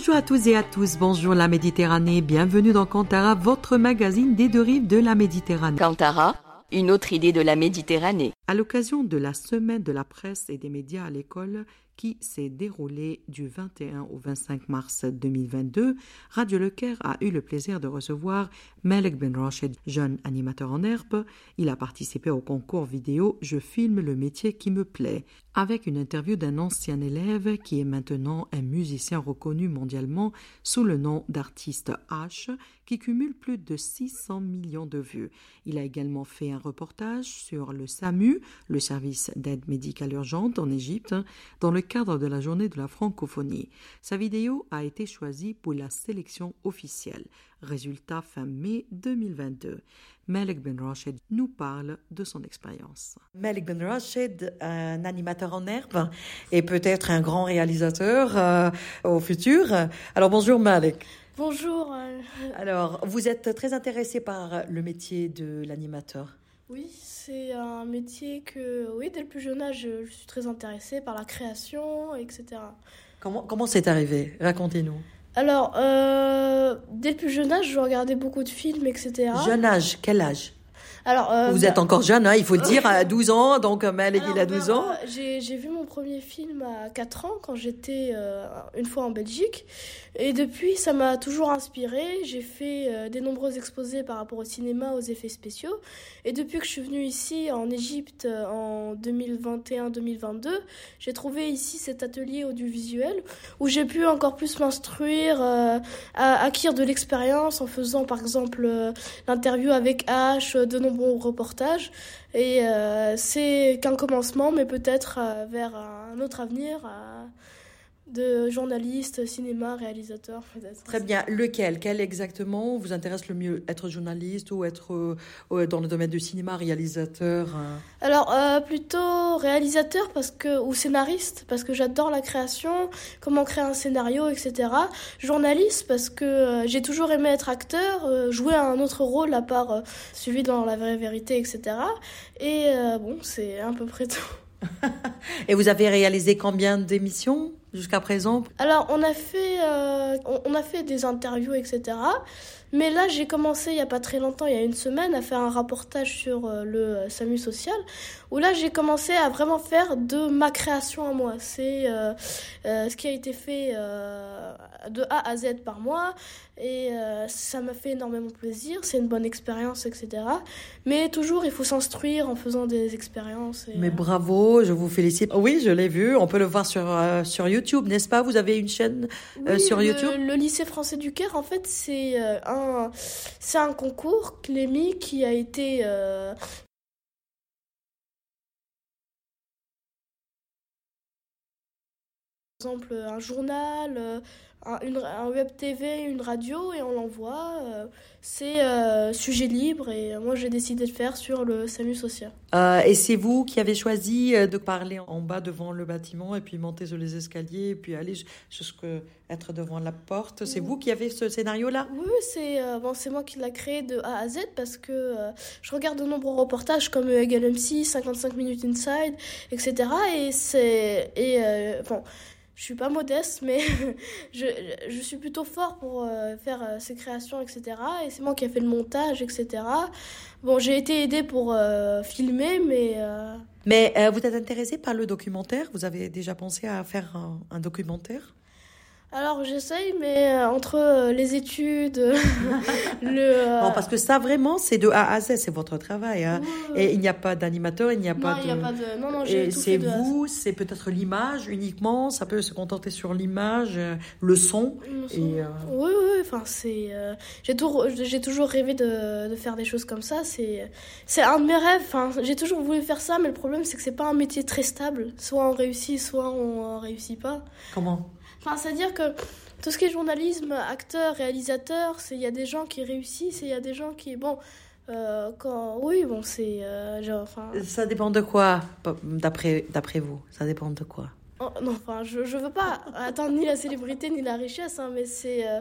Bonjour à tous et à tous, bonjour la Méditerranée, bienvenue dans Cantara, votre magazine des deux rives de la Méditerranée. Cantara, une autre idée de la Méditerranée. À l'occasion de la semaine de la presse et des médias à l'école, qui s'est déroulé du 21 au 25 mars 2022, Radio Le Caire a eu le plaisir de recevoir Malek Ben Rashid, jeune animateur en herbe. Il a participé au concours vidéo Je filme le métier qui me plaît, avec une interview d'un ancien élève qui est maintenant un musicien reconnu mondialement sous le nom d'artiste H, qui cumule plus de 600 millions de vues. Il a également fait un reportage sur le SAMU, le service d'aide médicale urgente en Égypte, dans le cadre de la journée de la francophonie. Sa vidéo a été choisie pour la sélection officielle. Résultat fin mai 2022. Malik Ben Rashid nous parle de son expérience. Malik Ben Rashid, un animateur en herbe et peut-être un grand réalisateur euh, au futur. Alors bonjour Malik. Bonjour. Euh, Alors, vous êtes très intéressé par le métier de l'animateur Oui, c'est un métier que, oui, dès le plus jeune âge, je suis très intéressée par la création, etc. Comment comment c'est arrivé? Racontez-nous. Alors, euh, dès le plus jeune âge, je regardais beaucoup de films, etc. Jeune âge, quel âge? Alors, euh, Vous êtes encore jeune, hein, il faut le dire, à 12 ans, donc Malik il a alors, 12 bah, ans. J'ai vu mon premier film à 4 ans quand j'étais euh, une fois en Belgique. Et depuis, ça m'a toujours inspiré. J'ai fait euh, des nombreux exposés par rapport au cinéma, aux effets spéciaux. Et depuis que je suis venue ici en Égypte euh, en 2021-2022, j'ai trouvé ici cet atelier audiovisuel où j'ai pu encore plus m'instruire, euh, à- acquérir de l'expérience en faisant par exemple euh, l'interview avec H, euh, de nombreux reportages. Et euh, c'est qu'un commencement, mais peut-être euh, vers un autre avenir euh, de journaliste, cinéma, réalisateur. peut-être. Très bien. Lequel? Quel exactement vous intéresse le mieux? Être journaliste ou être euh, dans le domaine du cinéma, réalisateur euh? Alors euh, plutôt réalisateur parce que ou scénariste parce que j'adore la création, comment créer un scénario, etc. Journaliste parce que euh, j'ai toujours aimé être acteur, jouer un autre rôle à part celui dans la vraie vérité, etc. Et bon, c'est à peu près tout. Et vous avez réalisé combien d'émissions? Jusqu'à présent Alors, on a fait, euh, on, on a fait des interviews, etc. Mais là, j'ai commencé il y a pas très longtemps, il y a une semaine, à faire un reportage sur euh, le euh, SAMU social, où là, j'ai commencé à vraiment faire de ma création à moi. C'est euh, euh, ce qui a été fait euh, de A à Z par moi, et ça m'a fait énormément plaisir. C'est une bonne expérience, etc. Mais toujours, il faut s'instruire en faisant des expériences. et, Mais bravo, je vous félicite. Oui, je l'ai vu. On peut le voir sur sur YouTube, n'est-ce pas? Vous avez une chaîne Oui, sur le, YouTube? Le lycée français du Caire, en fait, c'est euh, c'est un concours Clémy qui a été exemple un journal, euh, un, une, un web TV, une radio et on l'envoie. euh, c'est euh, sujet libre et moi j'ai décidé de faire sur le SAMU social. Euh, Et c'est vous qui avez choisi de parler en bas devant le bâtiment et puis monter sur les escaliers et puis aller jus- jusque être devant la porte. C'est vous qui avez ce scénario-là? Oui, c'est euh, bon, moi qui l'ai créé de A à Z parce que je regarde de nombreux reportages comme euh, Egal MC, 55 minutes inside, etc. Et c'est et bon, je suis pas modeste, mais je, je suis plutôt fort pour euh, faire euh, ces créations, etc. Et c'est moi qui ai fait le montage, etc. Bon, j'ai été aidée pour euh, filmer, mais Mais vous êtes intéressé par le documentaire? Vous avez déjà pensé à faire un documentaire? Alors j'essaye, mais euh, entre euh, les études, le euh, Non, parce que ça vraiment, c'est de A à Z, c'est votre travail. hein. Et il n'y a pas d'animateur, il n'y a non, pas de. y a pas de non non, j'ai c'est vous, c'est peut-être l'image uniquement, ça peut se contenter sur l'image, le son. Et, euh, Oui, oui, enfin, c'est. j'ai, tout- toujours rêvé de, de faire des choses comme ça. C'est, un de mes rêves. Enfin, j'ai toujours voulu faire ça, mais le problème, c'est que c'est pas un métier très stable. Soit on réussit, soit on réussit pas. Comment? Enfin, c'est-à-dire que tout ce qui est journalisme, acteur, réalisateur, c'est il y a des gens qui réussissent et il y a des gens qui. Bon. euh, quand, oui, bon, c'est. euh, genre, enfin, Ça dépend de quoi, d'après d'après vous Ça dépend de quoi? Oh, non, enfin, je, je veux pas atteindre ni la célébrité ni la richesse, hein, mais c'est. euh,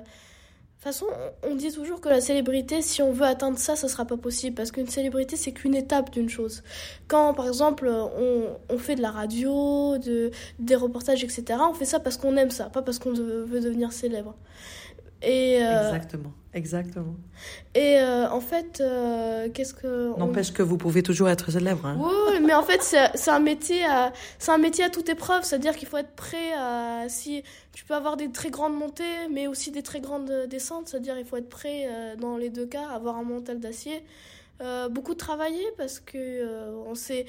De toute façon, on dit toujours que la célébrité, si on veut atteindre ça, ce sera pas possible. Parce qu'une célébrité, c'est qu'une étape d'une chose. Quand, par exemple, on, fait de la radio, de, des reportages, etc., on fait ça parce qu'on aime ça, pas parce qu'on veut devenir célèbre. Et euh, exactement, exactement. Et euh, en fait, euh, qu'est-ce que n'empêche que vous pouvez toujours être célèbre. Hein. Oui, mais en fait, c'est un métier à c'est un métier à toute épreuve. C'est-à-dire qu'il faut être prêt à si tu peux avoir des très grandes montées, mais aussi des très grandes descentes. C'est-à-dire il faut être prêt dans les deux cas, avoir un mental d'acier. beaucoup travailler parce que on sait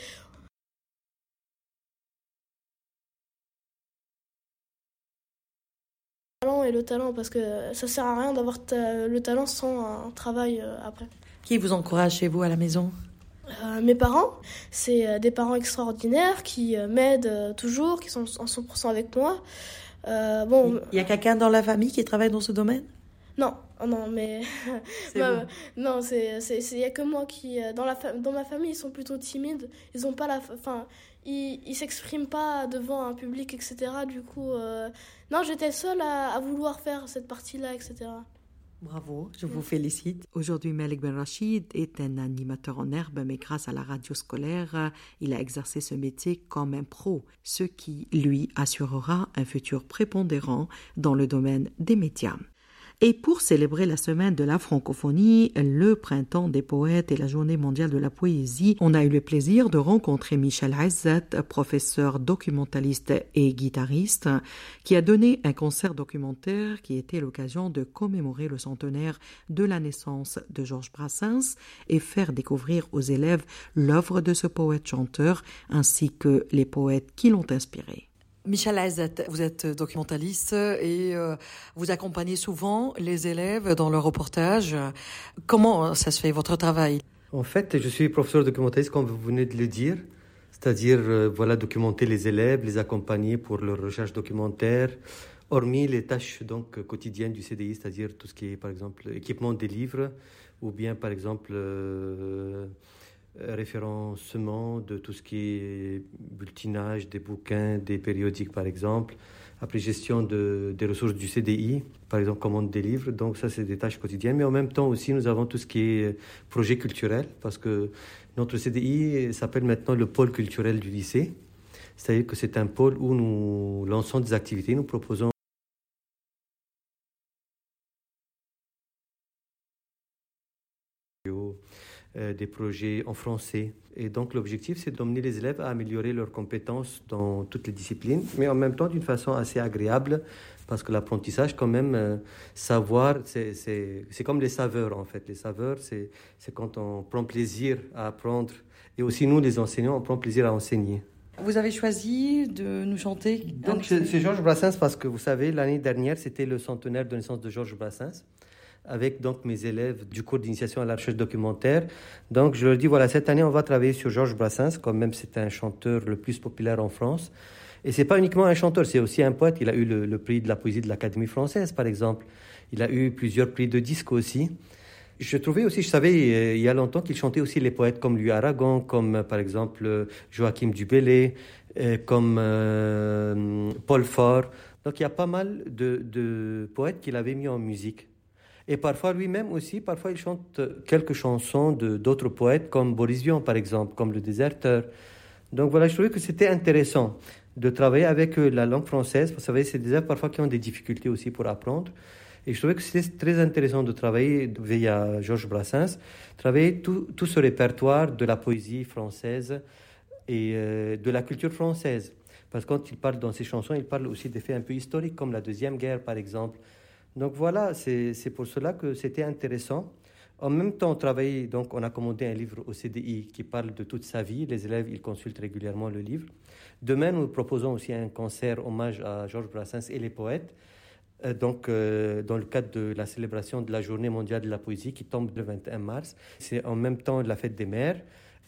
et le talent parce que ça sert à rien d'avoir le talent sans un travail euh, après. Qui vous encourage chez vous à la maison? Euh, mes parents, c'est euh, des parents extraordinaires qui m'aident toujours, qui sont en 100% avec moi. bon, il y a quelqu'un dans la famille qui travaille dans ce domaine? Non, oh non, mais bah, non, c'est il y a que moi qui dans la dans ma famille ils sont plutôt timides. Ils ont pas la, enfin, ils, ils s'expriment pas devant un public, etc. Du coup, euh, non, j'étais seule à, vouloir faire cette partie-là, etc. Bravo, je vous félicite. Aujourd'hui, Malik Ben Rachid est un animateur en herbe, mais grâce à la radio scolaire, il a exercé ce métier comme un pro, ce qui lui assurera un futur prépondérant dans le domaine des médias. Et pour célébrer la semaine de la francophonie, le printemps des poètes et la journée mondiale de la poésie, on a eu le plaisir de rencontrer Michel Hazzat, professeur documentaliste et guitariste, qui a donné un concert documentaire qui était l'occasion de commémorer le centenaire de la naissance de Georges Brassens et faire découvrir aux élèves l'œuvre de ce poète-chanteur ainsi que les poètes qui l'ont inspiré. Michel Azet, vous êtes documentaliste et euh, vous accompagnez souvent les élèves dans leur reportage. Comment ça se fait votre travail? En fait, je suis professeur documentaliste comme vous venez de le dire, c'est-à-dire euh, voilà documenter les élèves, les accompagner pour leur recherche documentaire, hormis les tâches donc quotidiennes du CDI, c'est-à-dire tout ce qui est par exemple équipement des livres ou bien par exemple euh, référencement de tout ce qui est bulletinage des bouquins, des périodiques par exemple. Après, gestion de, des ressources du CDI, par exemple, commande des livres. Donc, ça, c'est des tâches quotidiennes. Mais en même temps aussi, nous avons tout ce qui est projet culturel, parce que notre CDI s'appelle maintenant le pôle culturel du lycée. C'est-à-dire que c'est un pôle où nous lançons des activités, nous proposons des projets en français. Et donc l'objectif, c'est d'emmener les élèves à améliorer leurs compétences dans toutes les disciplines, mais en même temps d'une façon assez agréable, parce que l'apprentissage, quand même, euh, savoir, c'est comme les saveurs, en fait. Les saveurs, c'est quand on prend plaisir à apprendre. Et aussi, nous, les enseignants, on prend plaisir à enseigner. Vous avez choisi de nous chanter Donc, c'est Georges Brassens, parce que vous savez, l'année dernière, c'était le centenaire de naissance de Georges Brassens avec donc mes élèves du cours d'initiation à la recherche documentaire. Donc je leur dis voilà cette année on va travailler sur Georges Brassens, quand même c'est un chanteur le plus populaire en France. Et c'est pas uniquement un chanteur, c'est aussi un poète. Il a eu le, prix de la poésie de l'Académie française par exemple. Il a eu plusieurs prix de disques aussi. Je trouvais aussi, je savais euh, il y a longtemps qu'il chantait aussi les poètes comme Louis Aragon, comme euh, par exemple Joachim Dubélé, euh, comme Paul Fort. Donc il y a pas mal de poètes qu'il avait mis en musique. Et parfois lui-même aussi, parfois il chante quelques chansons de d'autres poètes comme Boris Vian par exemple, comme Le Déserteur. Donc voilà, je trouvais que c'était intéressant de travailler avec euh, la langue française. Vous savez, c'est des élèves parfois qui ont des difficultés aussi pour apprendre. Et je trouvais que c'était très intéressant de travailler via Georges Brassens, travailler tout, tout, ce répertoire de la poésie française et euh, de la culture française. Parce que quand il parle dans ses chansons, il parle aussi des faits un peu historiques, comme la Deuxième Guerre, par exemple, donc voilà, c'est pour cela que c'était intéressant. En même temps, on travaille, donc on a commandé un livre au CDI qui parle de toute sa vie. Les élèves, ils consultent régulièrement le livre. Demain, nous proposons aussi un concert hommage à Georges Brassens et les poètes. Euh, donc, euh, dans le cadre de la célébration de la Journée mondiale de la poésie qui tombe le 21 mars. C'est en même temps la fête des mères.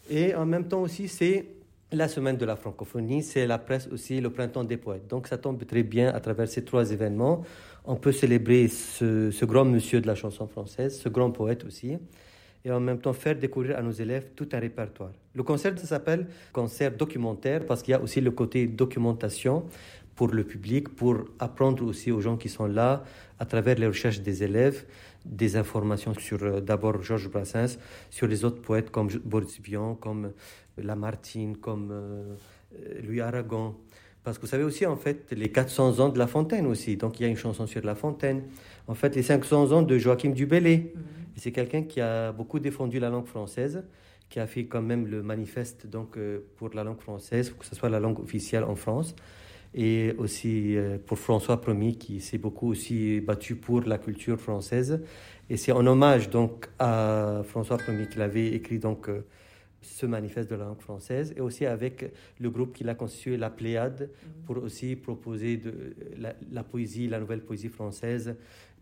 Et en même temps aussi, c'est la semaine de la francophonie, c'est la presse aussi, le printemps des poètes. Donc, ça tombe très bien à travers ces trois événements on peut célébrer ce, grand monsieur de la chanson française, ce grand poète aussi, et en même temps faire découvrir à nos élèves tout un répertoire. Le concert s'appelle concert documentaire parce qu'il y a aussi le côté documentation, pour le public, pour apprendre aussi aux gens qui sont là, à travers les recherches des élèves, des informations sur euh, d'abord Georges Brassens, sur les autres poètes comme Boris Vian, comme Lamartine, comme euh, Louis Aragon. Parce que vous savez aussi, en fait, les 400 ans de La Fontaine aussi. Donc, il y a une chanson sur La Fontaine. En fait, les 500 ans de Joachim Dubélé. Mhm. C'est quelqu'un qui a beaucoup défendu la langue française, qui a fait quand même le manifeste donc, euh, pour la langue française, pour que ce soit la langue officielle en France. Et aussi euh, pour François Ier, qui s'est beaucoup aussi battu pour la culture française. Et c'est en hommage donc à François Ier qu'il avait écrit donc euh, ce manifeste de la langue française et aussi avec le groupe qu'il a constitué, la Pléiade, mhm. pour aussi proposer de, la, poésie, la nouvelle poésie française,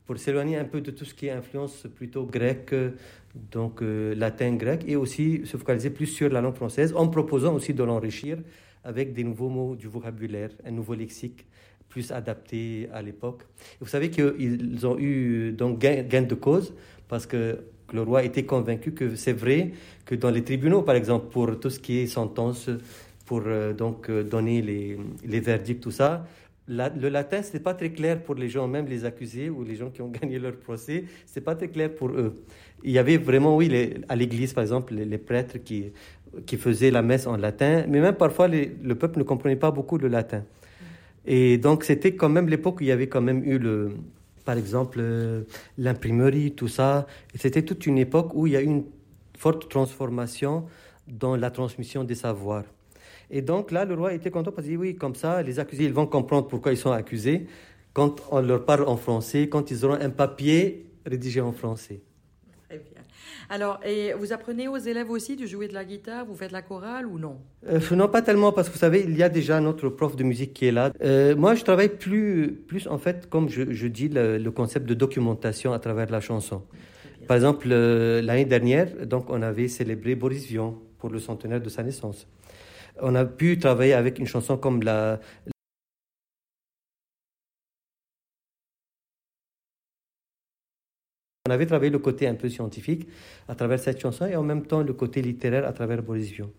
pour s'éloigner un peu de tout ce qui est influence plutôt grecque, donc euh, latin, grec, et aussi se focaliser plus sur la langue française, en proposant aussi de l'enrichir avec des nouveaux mots du vocabulaire, un nouveau lexique plus adapté à l'époque. Vous savez qu'ils ont eu donc gain, gain de cause parce que le roi était convaincu que c'est vrai que dans les tribunaux, par exemple, pour tout ce qui est sentence, pour euh, donc euh, donner les, les, verdicts, tout ça, le latin, ce n'est pas très clair pour les gens, même les accusés ou les gens qui ont gagné leur procès, ce n'est pas très clair pour eux. Il y avait vraiment, oui, les, à l'église, par exemple, les, prêtres qui, qui faisaient la messe en latin, mais même parfois, le peuple ne comprenait pas beaucoup le latin. Et donc, c'était quand même l'époque où il y avait quand même eu le, par exemple, euh, l'imprimerie, tout ça. C'était toute une époque où il y a eu une forte transformation dans la transmission des savoirs. Et donc là, le roi était content parce qu'il dit oui, comme ça, les accusés, ils vont comprendre pourquoi ils sont accusés quand on leur parle en français, quand ils auront un papier rédigé en français. Alors, et vous apprenez aux élèves aussi de jouer de la guitare Vous faites la chorale ou non? Euh, Non, pas tellement, parce que vous savez, il y a déjà notre prof de musique qui est là. Euh, moi, je travaille plus, plus en fait, comme je, dis, le, concept de documentation à travers la chanson. Par exemple, euh, l'année dernière, donc, on avait célébré Boris Vian pour le centenaire de sa naissance. On a pu travailler avec une chanson comme la, On avait travaillé le côté un peu scientifique à travers cette chanson et en même temps le côté littéraire à travers Boris Vian.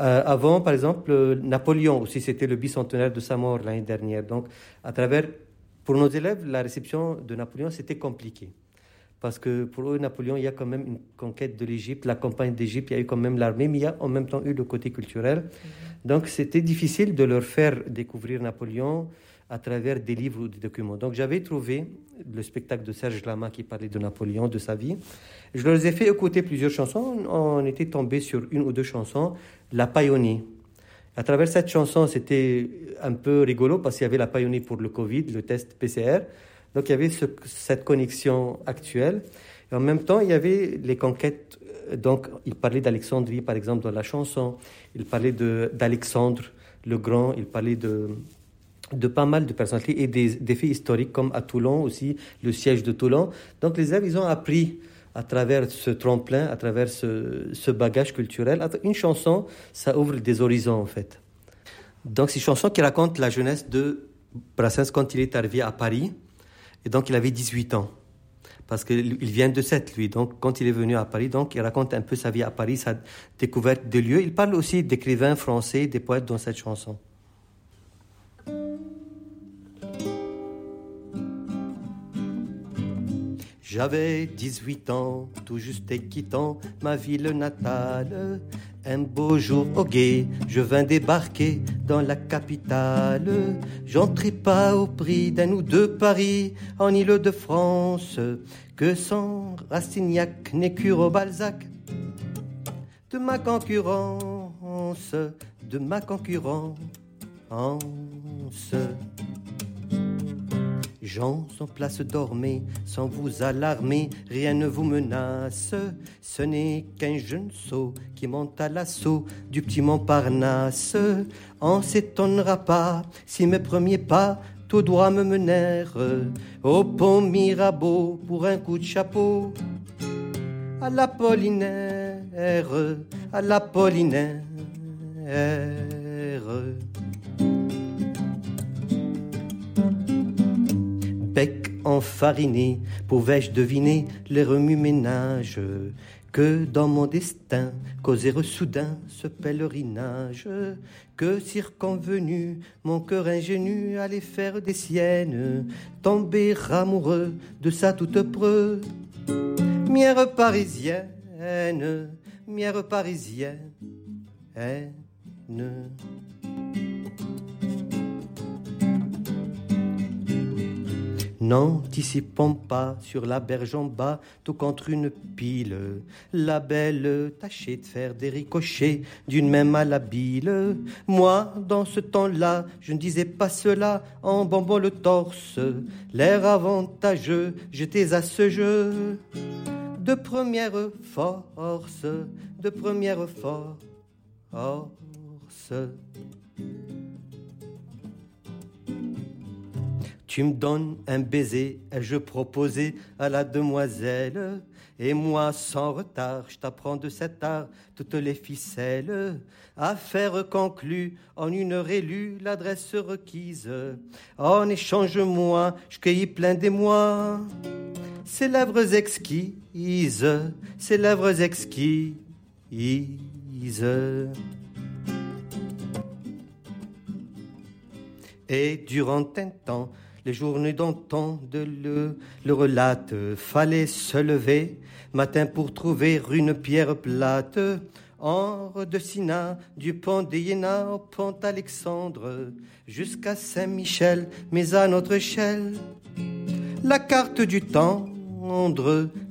Euh, avant, par exemple, Napoléon aussi, c'était le bicentenaire de sa mort l'année dernière. Donc, à travers, pour nos élèves, la réception de Napoléon, c'était compliqué. Parce que pour eux, Napoléon, il y a quand même une conquête de l'Égypte, la campagne d'Égypte, il y a eu quand même l'armée, mais il y a en même temps eu le côté culturel. Mm-hmm. Donc, c'était difficile de leur faire découvrir Napoléon à travers des livres ou des documents. Donc j'avais trouvé le spectacle de Serge Lama qui parlait de Napoléon, de sa vie. Je leur ai fait écouter plusieurs chansons. On était tombé sur une ou deux chansons. La Païonie. À travers cette chanson, c'était un peu rigolo parce qu'il y avait la Païonie pour le Covid, le test PCR. Donc il y avait cette connexion actuelle. Et en même temps, il y avait les conquêtes. Donc il parlait d'Alexandrie, par exemple, dans la chanson. Il parlait d'Alexandre le Grand. Il parlait de de pas mal de personnalités et des, faits historiques comme à Toulon aussi, le siège de Toulon. Donc les élèves, ils ont appris à travers ce tremplin, à travers ce, bagage culturel. Une chanson, ça ouvre des horizons en fait. Donc c'est une chanson qui raconte la jeunesse de Brassens quand il est arrivé à Paris. Et donc il avait 18 ans. Parce qu'il vient de Sète, lui. Donc quand il est venu à Paris, donc il raconte un peu sa vie à Paris, sa découverte des lieux. Il parle aussi d'écrivains français, des poètes dans cette chanson. J'avais 18 ans, tout juste quittant ma ville natale. Un beau jour au guet, je vins débarquer dans la capitale. J'entrais pas au prix d'un ou deux paris en Île-de-France, que sans Rastignac au Balzac. De ma concurrence, de ma concurrence. Gens en place, dormez, sans vous alarmer, rien ne vous menace. Ce n'est qu'un jeune sot qui monte à l'assaut du petit Montparnasse. On s'étonnera pas si mes premiers pas tout droit me menèrent au pont Mirabeau pour un coup de chapeau. À l'Apollinaire, à l'Apollinaire bec enfariné, pouvais-je deviner les remue-ménages que dans mon destin causé soudain ce pèlerinage, que circonvenu mon cœur ingénu allait faire des siennes, tomber amoureux de sa toute preux. Mière parisienne, mière parisienne, N'anticipons pas sur la berge en bas, tout contre une pile, la belle tâchait de faire des ricochets d'une main malhabile. Moi, dans ce temps-là, je ne disais pas cela en bombant le torse. L'air avantageux, j'étais à ce jeu de première force, de première force. Tu me donnes un baiser, ai-je proposé à la demoiselle Et moi, sans retard, je t'apprends de cet art toutes les ficelles. Affaire conclue, en une heure élue, l'adresse requise. En échange, moi, je plein d'émoi. Ces lèvres exquises, ces lèvres exquises. Et durant un temps, les journées d'antan de le, le relate. Fallait se lever matin pour trouver une pierre plate. En de Sina, du pont d'Iéna au pont Alexandre, jusqu'à Saint-Michel, mais à notre échelle. La carte du temps,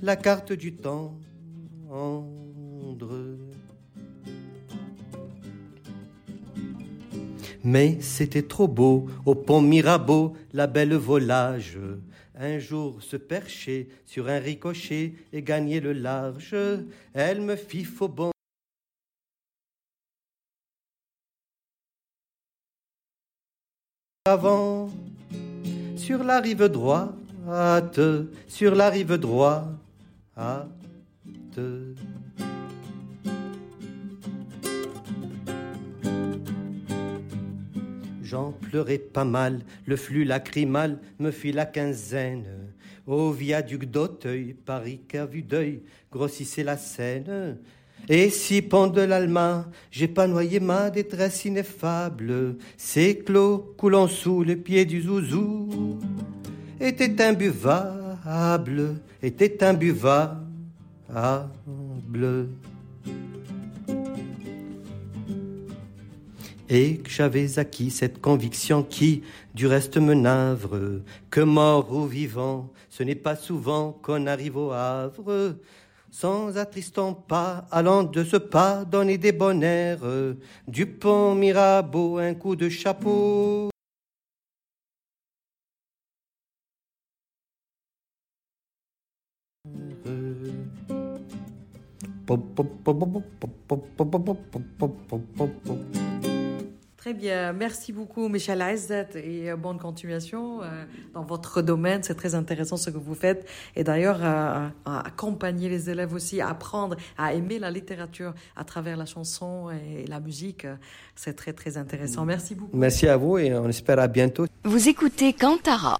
la carte du temps, Mais c'était trop beau, au pont Mirabeau, la belle volage. Un jour se percher sur un ricochet et gagner le large, elle me fit faux bon. Avant, sur la rive droite, sur la rive droite, J'en pleurais pas mal, le flux lacrymal me fit la quinzaine. Au viaduc d'Auteuil, Paris qu'à vue d'œil grossissait la scène. Et si de l'Alma, j'ai pas noyé ma détresse ineffable, ces clos coulant sous les pieds du zouzou, était imbuvable, était imbuvable et que j'avais acquis cette conviction qui, du reste, me navre, que mort ou vivant, ce n'est pas souvent qu'on arrive au Havre, sans attristant pas, allant de ce pas, donner des bons airs, du pont Mirabeau, un coup de chapeau. Très bien, merci beaucoup Michel Aizet et euh, bonne continuation euh, dans votre domaine. C'est très intéressant ce que vous faites et d'ailleurs euh, à accompagner les élèves aussi à apprendre à aimer la littérature à travers la chanson et la musique. C'est très très intéressant. Merci beaucoup. Merci à vous et on espère à bientôt. Vous écoutez Cantara.